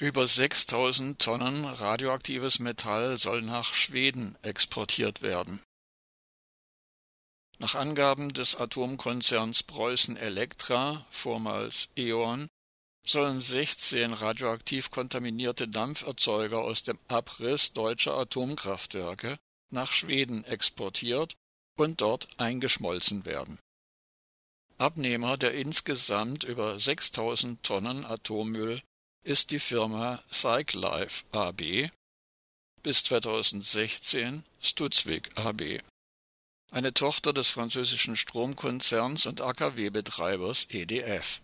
Über 6000 Tonnen radioaktives Metall soll nach Schweden exportiert werden. Nach Angaben des Atomkonzerns Preußen Elektra, vormals E.ON, sollen 16 radioaktiv kontaminierte Dampferzeuger aus dem Abriss deutscher Atomkraftwerke nach Schweden exportiert und dort eingeschmolzen werden. Abnehmer der insgesamt über 6000 Tonnen Atommüll ist die Firma Cyclife AB, bis 2016 Studsvik AB, eine Tochter des französischen Stromkonzerns und AKW-Betreibers EDF.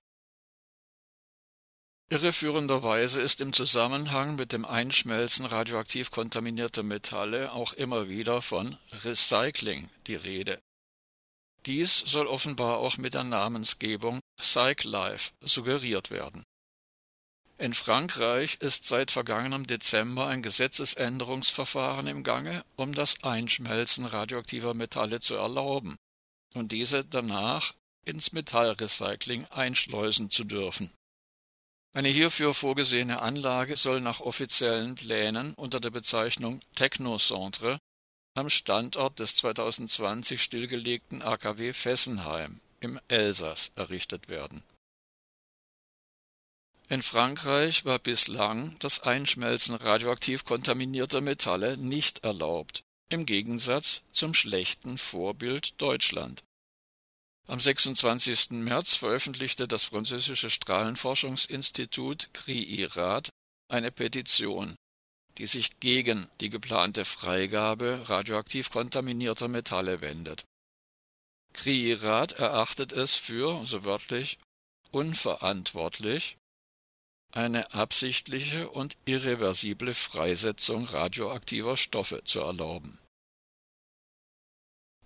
Irreführenderweise ist im Zusammenhang mit dem Einschmelzen radioaktiv kontaminierter Metalle auch immer wieder von Recycling die Rede. Dies soll offenbar auch mit der Namensgebung Cyclife suggeriert werden in Frankreich ist seit vergangenem Dezember ein Gesetzesänderungsverfahren im Gange, um das Einschmelzen radioaktiver Metalle zu erlauben und diese danach ins Metallrecycling einschleusen zu dürfen. Eine hierfür vorgesehene Anlage soll nach offiziellen Plänen unter der Bezeichnung Technocentre am Standort des 2020 stillgelegten AKW Fessenheim im Elsass errichtet werden in Frankreich war bislang das Einschmelzen radioaktiv kontaminierter Metalle nicht erlaubt, im Gegensatz zum schlechten Vorbild Deutschland. Am 26. März veröffentlichte das französische Strahlenforschungsinstitut CRI-RAD eine Petition, die sich gegen die geplante Freigabe radioaktiv kontaminierter Metalle wendet. CRI-RAD erachtet es für, so wörtlich, unverantwortlich, eine absichtliche und irreversible Freisetzung radioaktiver Stoffe zu erlauben.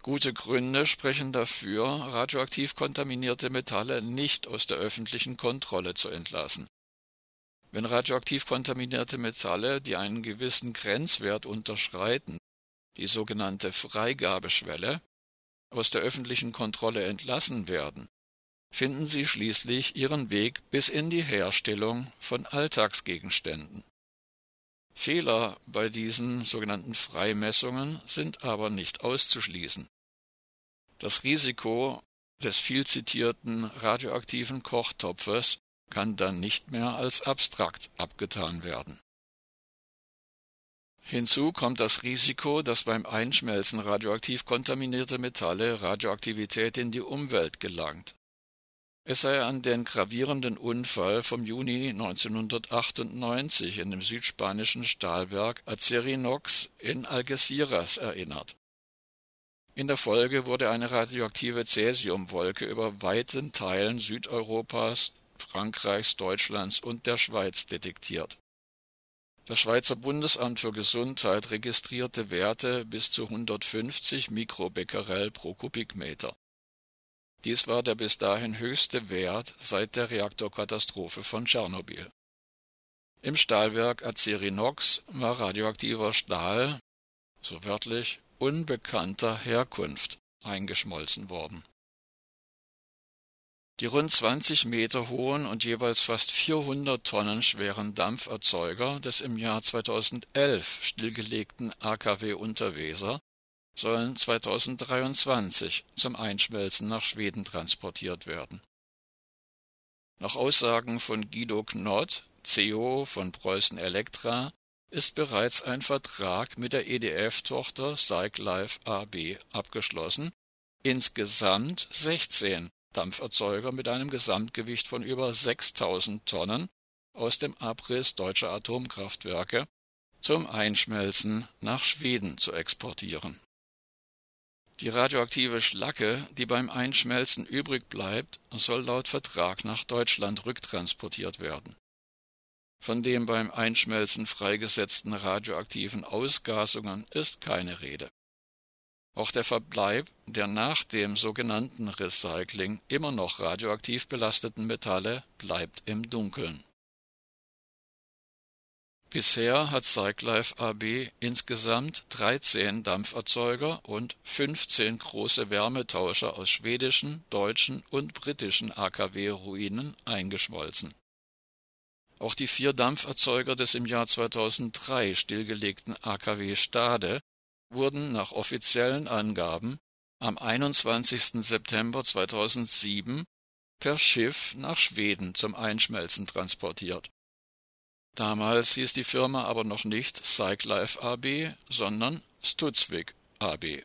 Gute Gründe sprechen dafür, radioaktiv kontaminierte Metalle nicht aus der öffentlichen Kontrolle zu entlassen. Wenn radioaktiv kontaminierte Metalle, die einen gewissen Grenzwert unterschreiten, die sogenannte Freigabeschwelle, aus der öffentlichen Kontrolle entlassen werden, finden sie schließlich ihren Weg bis in die Herstellung von Alltagsgegenständen. Fehler bei diesen sogenannten Freimessungen sind aber nicht auszuschließen. Das Risiko des viel zitierten radioaktiven Kochtopfes kann dann nicht mehr als abstrakt abgetan werden. Hinzu kommt das Risiko, dass beim Einschmelzen radioaktiv kontaminierte Metalle Radioaktivität in die Umwelt gelangt. Es sei an den gravierenden Unfall vom Juni 1998 in dem südspanischen Stahlwerk Acerinox in Algeciras erinnert. In der Folge wurde eine radioaktive Cäsiumwolke über weiten Teilen Südeuropas, Frankreichs, Deutschlands und der Schweiz detektiert. Das Schweizer Bundesamt für Gesundheit registrierte Werte bis zu 150 Mikrobecquerel pro Kubikmeter. Dies war der bis dahin höchste Wert seit der Reaktorkatastrophe von Tschernobyl. Im Stahlwerk Acerinox war radioaktiver Stahl, so wörtlich, unbekannter Herkunft eingeschmolzen worden. Die rund 20 Meter hohen und jeweils fast 400 Tonnen schweren Dampferzeuger des im Jahr 2011 stillgelegten AKW Unterweser sollen 2023 zum Einschmelzen nach Schweden transportiert werden. Nach Aussagen von Guido Knott, CEO von Preußen Elektra, ist bereits ein Vertrag mit der EDF-Tochter Cyclife AB abgeschlossen, insgesamt 16 Dampferzeuger mit einem Gesamtgewicht von über 6000 Tonnen aus dem Abriss deutscher Atomkraftwerke zum Einschmelzen nach Schweden zu exportieren die radioaktive Schlacke, die beim Einschmelzen übrig bleibt, soll laut Vertrag nach Deutschland rücktransportiert werden. Von den beim Einschmelzen freigesetzten radioaktiven Ausgasungen ist keine Rede. Auch der Verbleib der nach dem sogenannten Recycling immer noch radioaktiv belasteten Metalle bleibt im Dunkeln Bisher hat Cyclife AB insgesamt 13 Dampferzeuger und 15 große Wärmetauscher aus schwedischen, deutschen und britischen AKW-Ruinen eingeschmolzen. Auch die vier Dampferzeuger des im Jahr 2003 stillgelegten AKW Stade wurden nach offiziellen Angaben am 21. September 2007 per Schiff nach Schweden zum Einschmelzen transportiert. Damals hieß die Firma aber noch nicht Cyclife AB, sondern Studsvik AB